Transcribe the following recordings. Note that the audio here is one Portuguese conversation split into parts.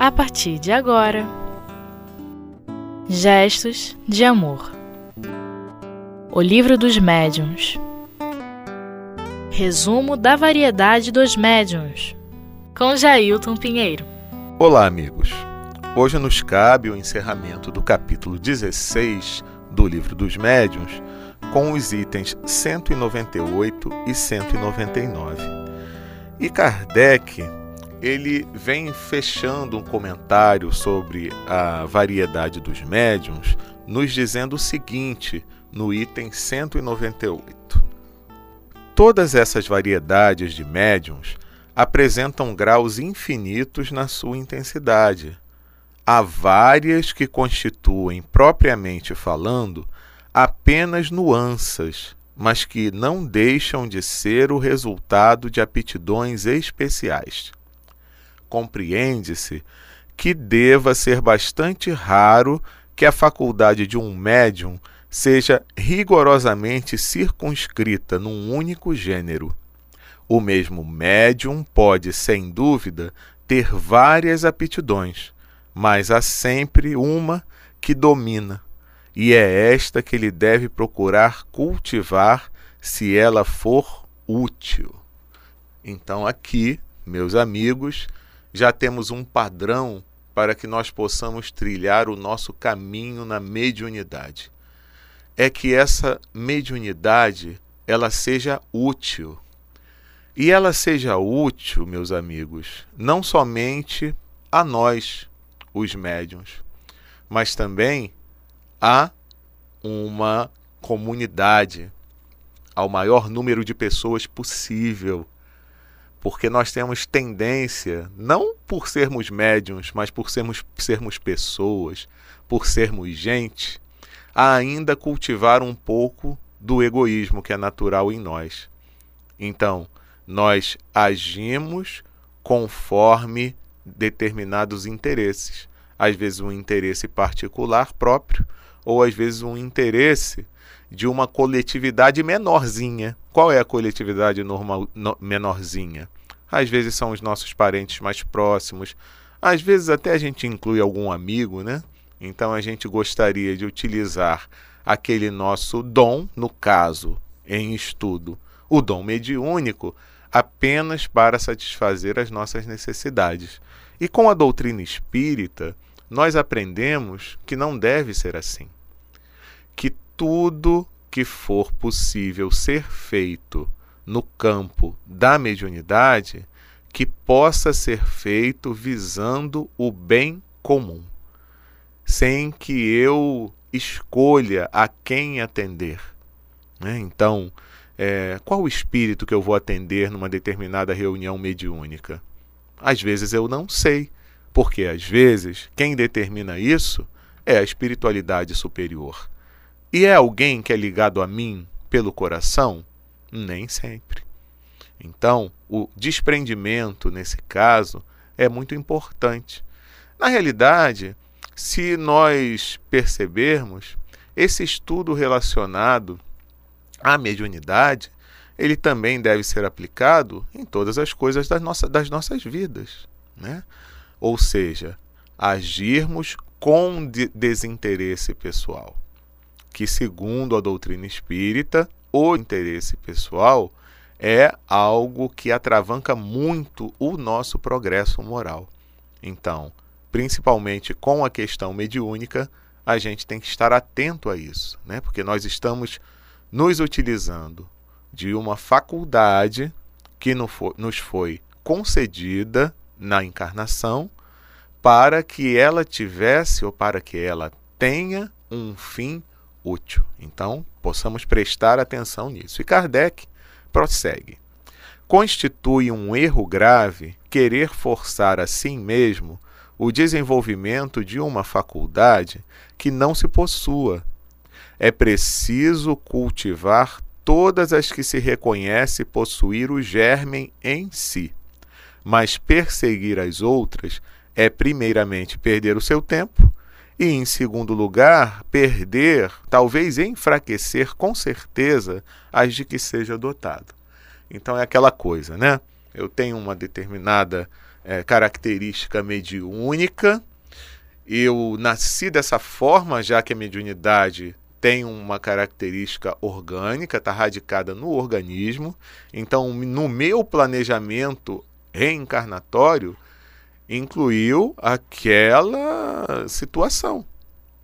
a partir de agora. Gestos de Amor O Livro dos Médiuns Resumo da variedade dos médiuns com Jailton Pinheiro. Olá, amigos. Hoje nos cabe o encerramento do capítulo 16 do Livro dos Médiuns com os itens 198 e 199. E Kardec ele vem fechando um comentário sobre a variedade dos médiums, nos dizendo o seguinte no item 198. Todas essas variedades de médiums apresentam graus infinitos na sua intensidade. Há várias que constituem, propriamente falando, apenas nuances, mas que não deixam de ser o resultado de aptidões especiais compreende-se que deva ser bastante raro que a faculdade de um médium seja rigorosamente circunscrita num único gênero. O mesmo médium pode, sem dúvida, ter várias aptidões, mas há sempre uma que domina, e é esta que ele deve procurar cultivar se ela for útil. Então, aqui, meus amigos, já temos um padrão para que nós possamos trilhar o nosso caminho na mediunidade. É que essa mediunidade ela seja útil. E ela seja útil, meus amigos, não somente a nós, os médiuns, mas também a uma comunidade, ao maior número de pessoas possível porque nós temos tendência, não por sermos médiums, mas por sermos, sermos pessoas, por sermos gente, a ainda cultivar um pouco do egoísmo que é natural em nós. Então, nós agimos conforme determinados interesses. Às vezes, um interesse particular próprio, ou às vezes, um interesse de uma coletividade menorzinha. Qual é a coletividade normal, no, menorzinha? Às vezes são os nossos parentes mais próximos, às vezes até a gente inclui algum amigo, né? Então a gente gostaria de utilizar aquele nosso dom, no caso, em estudo, o dom mediúnico, apenas para satisfazer as nossas necessidades. E com a doutrina espírita, nós aprendemos que não deve ser assim que tudo que for possível ser feito no campo da mediunidade, que possa ser feito visando o bem comum, sem que eu escolha a quem atender. Né? Então, é, qual o espírito que eu vou atender numa determinada reunião mediúnica? Às vezes eu não sei, porque às vezes quem determina isso é a espiritualidade superior. E é alguém que é ligado a mim pelo coração? Nem sempre. Então, o desprendimento, nesse caso, é muito importante. Na realidade, se nós percebermos, esse estudo relacionado à mediunidade, ele também deve ser aplicado em todas as coisas das, nossa, das nossas vidas. Né? Ou seja, agirmos com de desinteresse pessoal que, segundo a doutrina espírita, o interesse pessoal é algo que atravanca muito o nosso progresso moral. Então, principalmente com a questão mediúnica, a gente tem que estar atento a isso, né? porque nós estamos nos utilizando de uma faculdade que nos foi concedida na encarnação para que ela tivesse ou para que ela tenha um fim útil. Então, possamos prestar atenção nisso. E Kardec prossegue. Constitui um erro grave querer forçar a si mesmo o desenvolvimento de uma faculdade que não se possua. É preciso cultivar todas as que se reconhece possuir o germen em si. Mas perseguir as outras é, primeiramente, perder o seu tempo e, em segundo lugar, perder, talvez enfraquecer com certeza as de que seja dotado. Então é aquela coisa, né? Eu tenho uma determinada é, característica mediúnica. Eu nasci dessa forma, já que a mediunidade tem uma característica orgânica, está radicada no organismo. Então, no meu planejamento reencarnatório, incluiu aquela situação.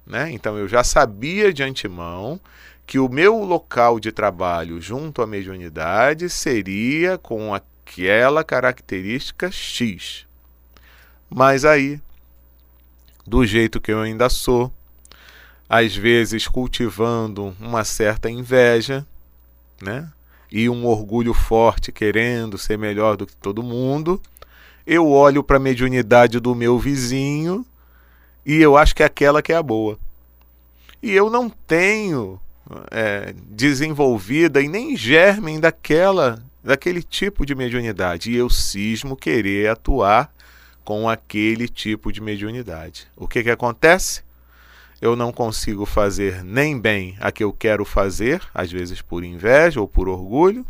Né? Então, eu já sabia de antemão que o meu local de trabalho junto à mediunidade seria com aquela característica X. Mas aí, do jeito que eu ainda sou, às vezes cultivando uma certa inveja, né? E um orgulho forte querendo ser melhor do que todo mundo, eu olho para a mediunidade do meu vizinho e eu acho que é aquela que é a boa. E eu não tenho é, desenvolvida e nem germen daquela, daquele tipo de mediunidade. E eu cismo querer atuar com aquele tipo de mediunidade. O que, que acontece? Eu não consigo fazer nem bem a que eu quero fazer, às vezes por inveja ou por orgulho,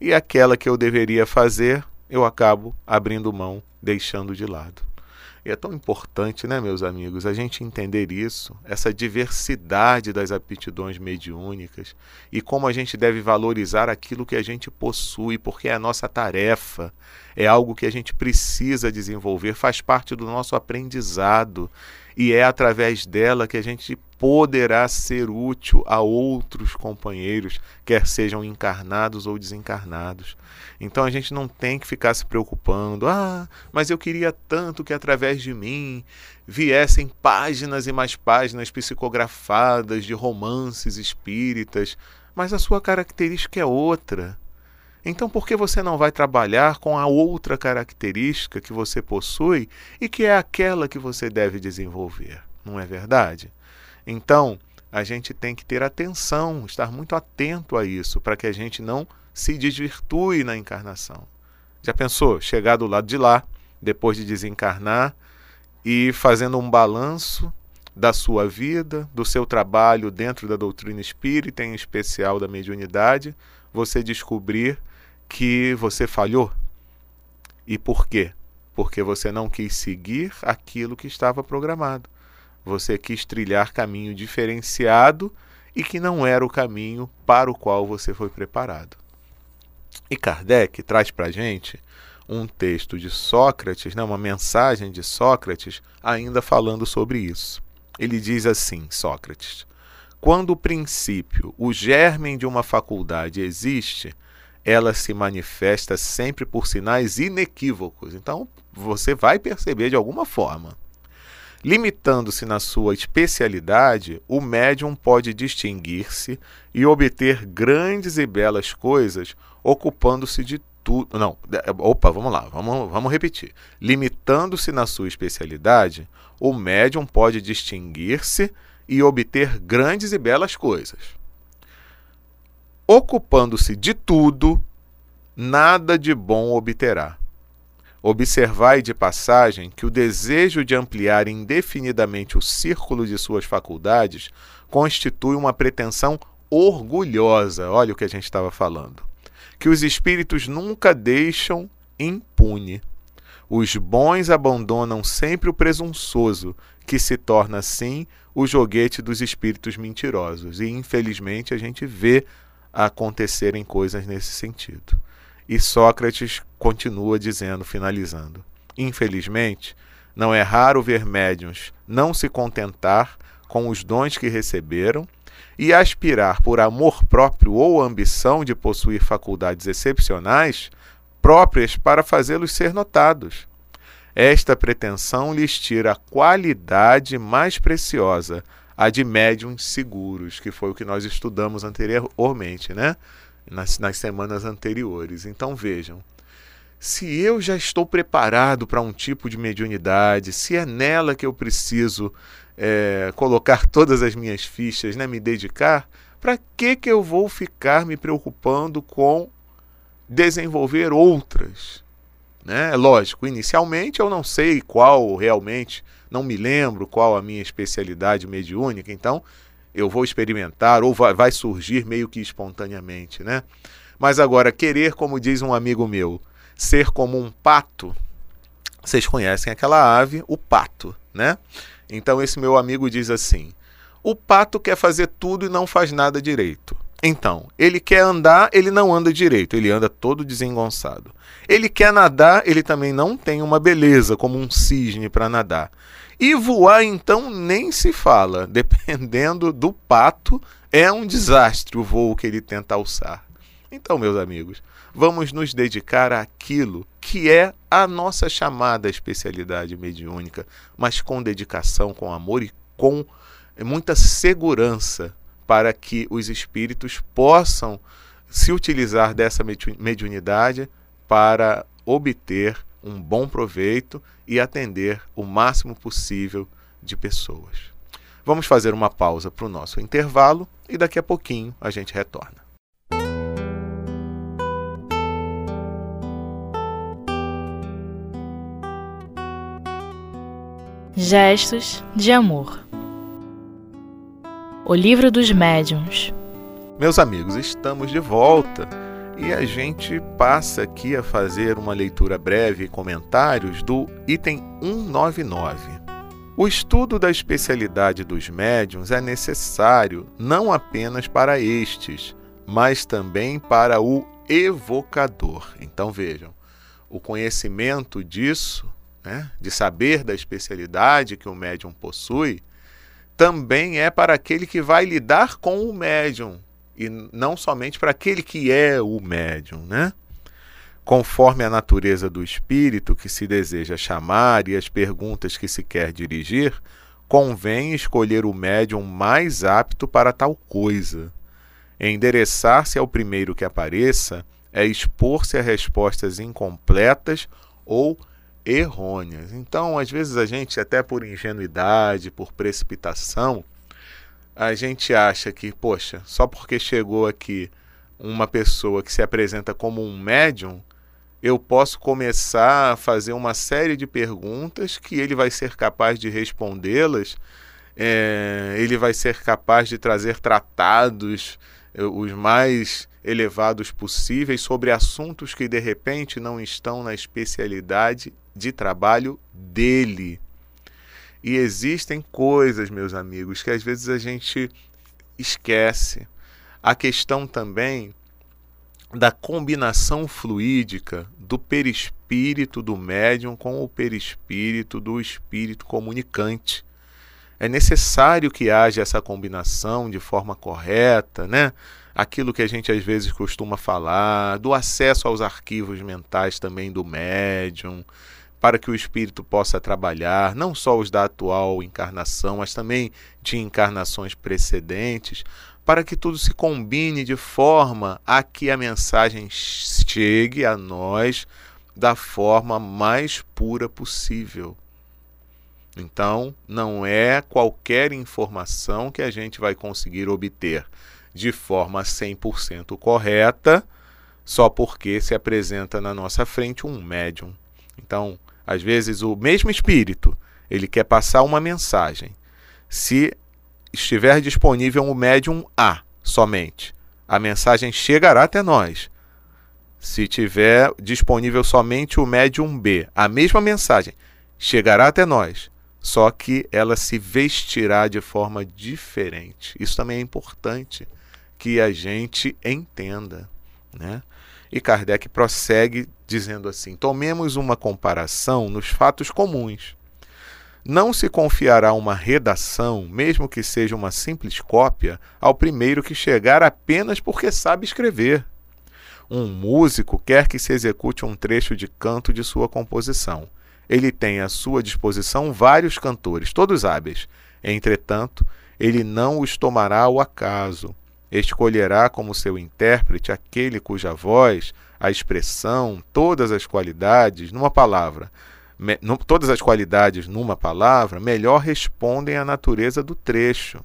e aquela que eu deveria fazer, eu acabo abrindo mão, deixando de lado. E é tão importante, né, meus amigos, a gente entender isso, essa diversidade das aptidões mediúnicas e como a gente deve valorizar aquilo que a gente possui, porque é a nossa tarefa, é algo que a gente precisa desenvolver, faz parte do nosso aprendizado e é através dela que a gente poderá ser útil a outros companheiros, quer sejam encarnados ou desencarnados. Então a gente não tem que ficar se preocupando, ah, mas eu queria tanto que através de mim viessem páginas e mais páginas psicografadas de romances espíritas, mas a sua característica é outra. Então, por que você não vai trabalhar com a outra característica que você possui e que é aquela que você deve desenvolver? Não é verdade? Então, a gente tem que ter atenção, estar muito atento a isso, para que a gente não se desvirtue na encarnação. Já pensou chegar do lado de lá, depois de desencarnar, e fazendo um balanço da sua vida, do seu trabalho dentro da doutrina espírita, em especial da mediunidade, você descobrir que você falhou. E por quê? Porque você não quis seguir aquilo que estava programado. Você quis trilhar caminho diferenciado e que não era o caminho para o qual você foi preparado. E Kardec traz para a gente um texto de Sócrates, né, uma mensagem de Sócrates, ainda falando sobre isso. Ele diz assim: Sócrates, quando o princípio, o germen de uma faculdade existe, ela se manifesta sempre por sinais inequívocos. Então, você vai perceber de alguma forma. Limitando-se na sua especialidade, o médium pode distinguir-se e obter grandes e belas coisas, ocupando-se de tudo. Não, opa, vamos lá, vamos, vamos repetir. Limitando-se na sua especialidade, o médium pode distinguir-se e obter grandes e belas coisas ocupando-se de tudo, nada de bom obterá. Observai de passagem que o desejo de ampliar indefinidamente o círculo de suas faculdades constitui uma pretensão orgulhosa. Olha o que a gente estava falando. Que os espíritos nunca deixam impune. Os bons abandonam sempre o presunçoso, que se torna assim o joguete dos espíritos mentirosos. E infelizmente a gente vê acontecerem coisas nesse sentido. E Sócrates continua dizendo, finalizando: Infelizmente, não é raro ver médiuns não se contentar com os dons que receberam e aspirar por amor próprio ou ambição de possuir faculdades excepcionais próprias para fazê-los ser notados. Esta pretensão lhes tira a qualidade mais preciosa, a de médiums seguros, que foi o que nós estudamos anteriormente, né? Nas, nas semanas anteriores. Então vejam, se eu já estou preparado para um tipo de mediunidade, se é nela que eu preciso é, colocar todas as minhas fichas, né, me dedicar, para que, que eu vou ficar me preocupando com desenvolver outras? Né? Lógico, inicialmente eu não sei qual realmente não me lembro qual a minha especialidade mediúnica, então eu vou experimentar ou vai, vai surgir meio que espontaneamente, né? Mas agora, querer, como diz um amigo meu, ser como um pato, Vocês conhecem aquela ave, o pato, né? Então esse meu amigo diz assim: o pato quer fazer tudo e não faz nada direito. Então, ele quer andar, ele não anda direito, ele anda todo desengonçado. Ele quer nadar, ele também não tem uma beleza como um cisne para nadar. E voar, então, nem se fala. Dependendo do pato, é um desastre o voo que ele tenta alçar. Então, meus amigos, vamos nos dedicar àquilo que é a nossa chamada especialidade mediúnica, mas com dedicação, com amor e com muita segurança para que os espíritos possam se utilizar dessa mediunidade para obter um bom proveito e atender o máximo possível de pessoas. Vamos fazer uma pausa para o nosso intervalo e daqui a pouquinho a gente retorna. Gestos de amor. O Livro dos Médiuns. Meus amigos, estamos de volta e a gente passa aqui a fazer uma leitura breve e comentários do item 199. O estudo da especialidade dos médiuns é necessário não apenas para estes, mas também para o evocador. Então vejam, o conhecimento disso, né, de saber da especialidade que o médium possui, também é para aquele que vai lidar com o médium e não somente para aquele que é o médium, né? Conforme a natureza do espírito que se deseja chamar e as perguntas que se quer dirigir, convém escolher o médium mais apto para tal coisa. Endereçar-se ao primeiro que apareça é expor-se a respostas incompletas ou errôneas. Então, às vezes a gente, até por ingenuidade, por precipitação, a gente acha que, poxa, só porque chegou aqui uma pessoa que se apresenta como um médium, eu posso começar a fazer uma série de perguntas que ele vai ser capaz de respondê-las, é, ele vai ser capaz de trazer tratados os mais elevados possíveis sobre assuntos que de repente não estão na especialidade de trabalho dele. E existem coisas, meus amigos, que às vezes a gente esquece. A questão também da combinação fluídica do perispírito do médium com o perispírito do espírito comunicante. É necessário que haja essa combinação de forma correta, né? Aquilo que a gente às vezes costuma falar, do acesso aos arquivos mentais também do médium, para que o espírito possa trabalhar, não só os da atual encarnação, mas também de encarnações precedentes, para que tudo se combine de forma a que a mensagem chegue a nós da forma mais pura possível. Então, não é qualquer informação que a gente vai conseguir obter de forma 100% correta só porque se apresenta na nossa frente um médium. Então, às vezes o mesmo espírito, ele quer passar uma mensagem. Se estiver disponível um médium A somente, a mensagem chegará até nós. Se tiver disponível somente o médium B, a mesma mensagem chegará até nós, só que ela se vestirá de forma diferente. Isso também é importante que a gente entenda, né? E Kardec prossegue dizendo assim: tomemos uma comparação nos fatos comuns. Não se confiará uma redação, mesmo que seja uma simples cópia, ao primeiro que chegar apenas porque sabe escrever. Um músico quer que se execute um trecho de canto de sua composição. Ele tem à sua disposição vários cantores, todos hábeis. Entretanto, ele não os tomará ao acaso escolherá como seu intérprete aquele cuja voz, a expressão, todas as qualidades, numa palavra, me, no, todas as qualidades numa palavra, melhor respondem à natureza do trecho.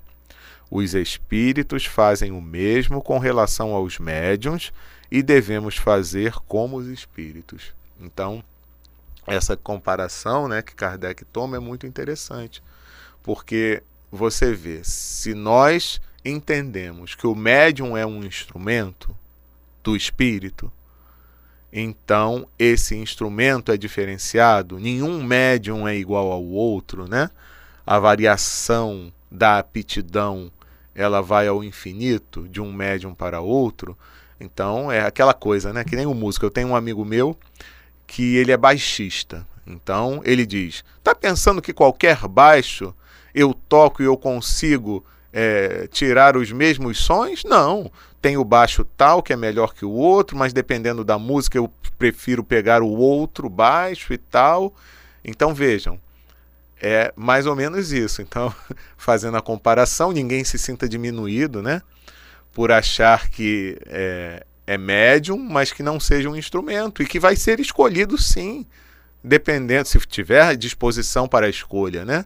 Os espíritos fazem o mesmo com relação aos médiums e devemos fazer como os espíritos. Então, essa comparação né, que Kardec toma é muito interessante, porque você vê, se nós entendemos que o médium é um instrumento do espírito, então esse instrumento é diferenciado, nenhum médium é igual ao outro, né? A variação da aptidão ela vai ao infinito de um médium para outro. Então é aquela coisa, né? Que nem o músico. Eu tenho um amigo meu que ele é baixista. Então ele diz: tá pensando que qualquer baixo eu toco e eu consigo é, tirar os mesmos sons? Não. Tem o baixo tal que é melhor que o outro, mas dependendo da música eu prefiro pegar o outro baixo e tal. Então vejam, é mais ou menos isso. Então, fazendo a comparação, ninguém se sinta diminuído, né? Por achar que é, é médium, mas que não seja um instrumento e que vai ser escolhido sim, dependendo, se tiver disposição para a escolha, né?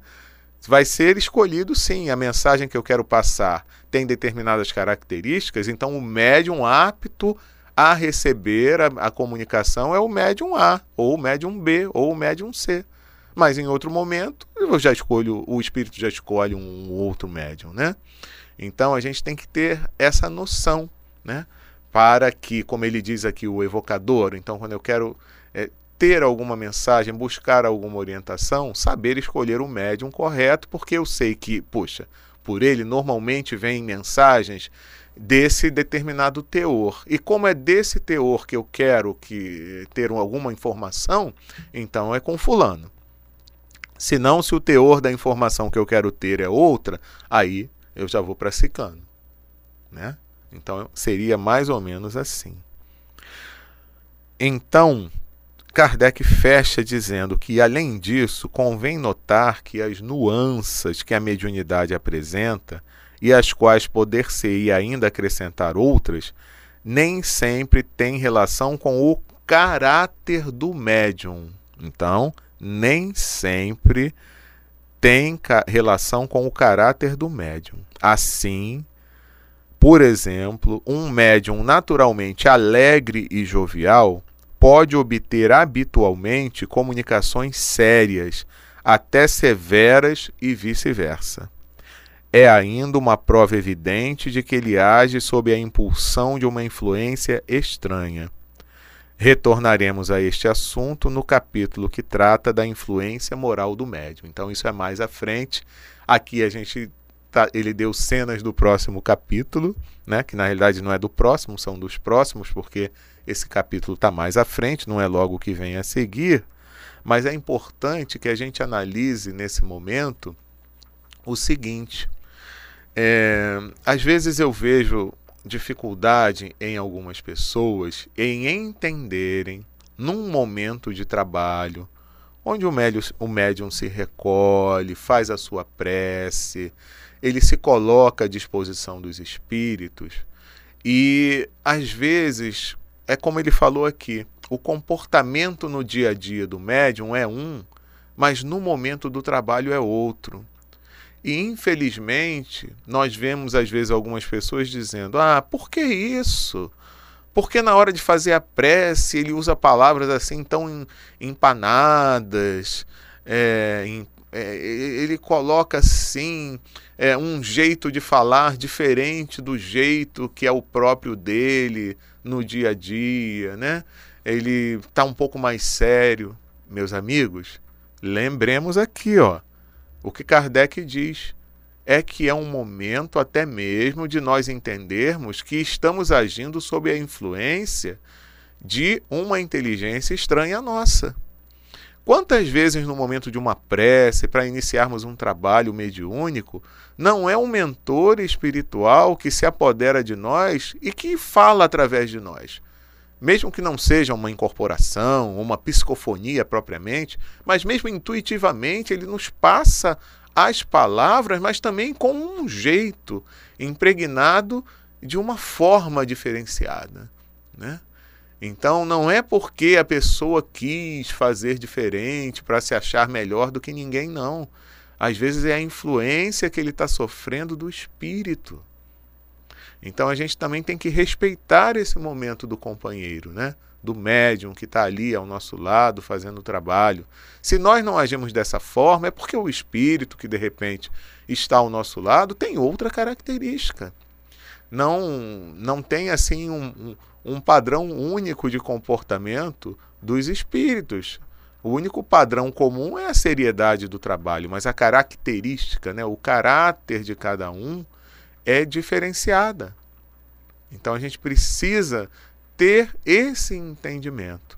Vai ser escolhido sim. A mensagem que eu quero passar tem determinadas características, então o médium apto a receber a, a comunicação é o médium A, ou o médium B, ou o médium C. Mas em outro momento, eu já escolho, o espírito já escolhe um outro médium, né? Então a gente tem que ter essa noção, né? Para que, como ele diz aqui, o evocador, então quando eu quero é, ter alguma mensagem, buscar alguma orientação, saber escolher o médium correto, porque eu sei que, puxa, por ele normalmente vêm mensagens desse determinado teor. E como é desse teor que eu quero que ter alguma informação, então é com fulano. Se não, se o teor da informação que eu quero ter é outra, aí eu já vou para Cicano. Né? Então seria mais ou menos assim. Então, Kardec fecha dizendo que, além disso, convém notar que as nuances que a mediunidade apresenta, e as quais poder-se-ia ainda acrescentar outras, nem sempre têm relação com o caráter do médium. Então, nem sempre tem relação com o caráter do médium. Assim, por exemplo, um médium naturalmente alegre e jovial pode obter habitualmente comunicações sérias, até severas e vice-versa. É ainda uma prova evidente de que ele age sob a impulsão de uma influência estranha. Retornaremos a este assunto no capítulo que trata da influência moral do médium. Então, isso é mais à frente. Aqui a gente tá, ele deu cenas do próximo capítulo, né? Que na realidade não é do próximo, são dos próximos, porque esse capítulo está mais à frente, não é logo o que vem a seguir. Mas é importante que a gente analise nesse momento o seguinte: é, às vezes eu vejo dificuldade em algumas pessoas em entenderem, num momento de trabalho, onde o médium, o médium se recolhe, faz a sua prece, ele se coloca à disposição dos espíritos, e às vezes é como ele falou aqui, o comportamento no dia a dia do médium é um, mas no momento do trabalho é outro. E infelizmente, nós vemos às vezes algumas pessoas dizendo: "Ah, por que isso?" Porque na hora de fazer a prece ele usa palavras assim tão empanadas, é, em, é, ele coloca assim é, um jeito de falar diferente do jeito que é o próprio dele no dia a dia, né? Ele está um pouco mais sério, meus amigos. Lembremos aqui, ó, o que Kardec diz é que é um momento até mesmo de nós entendermos que estamos agindo sob a influência de uma inteligência estranha à nossa. Quantas vezes, no momento de uma prece, para iniciarmos um trabalho mediúnico, não é um mentor espiritual que se apodera de nós e que fala através de nós? mesmo que não seja uma incorporação, uma psicofonia propriamente, mas mesmo intuitivamente ele nos passa as palavras, mas também com um jeito impregnado de uma forma diferenciada, né? Então não é porque a pessoa quis fazer diferente para se achar melhor do que ninguém, não. Às vezes é a influência que ele está sofrendo do espírito. Então a gente também tem que respeitar esse momento do companheiro, né? do médium que está ali ao nosso lado fazendo o trabalho. Se nós não agimos dessa forma, é porque o espírito que de repente está ao nosso lado tem outra característica. Não, não tem assim um, um padrão único de comportamento dos espíritos. O único padrão comum é a seriedade do trabalho, mas a característica, né, o caráter de cada um é diferenciada. Então a gente precisa ter esse entendimento.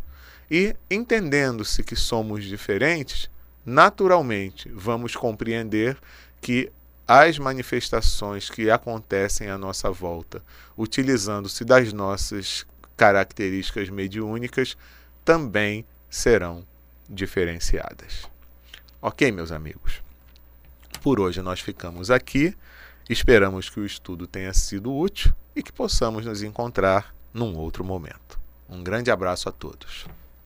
E entendendo-se que somos diferentes, naturalmente vamos compreender que as manifestações que acontecem à nossa volta, utilizando-se das nossas características mediúnicas, também serão diferenciadas. Ok, meus amigos? Por hoje nós ficamos aqui. Esperamos que o estudo tenha sido útil e que possamos nos encontrar num outro momento. Um grande abraço a todos.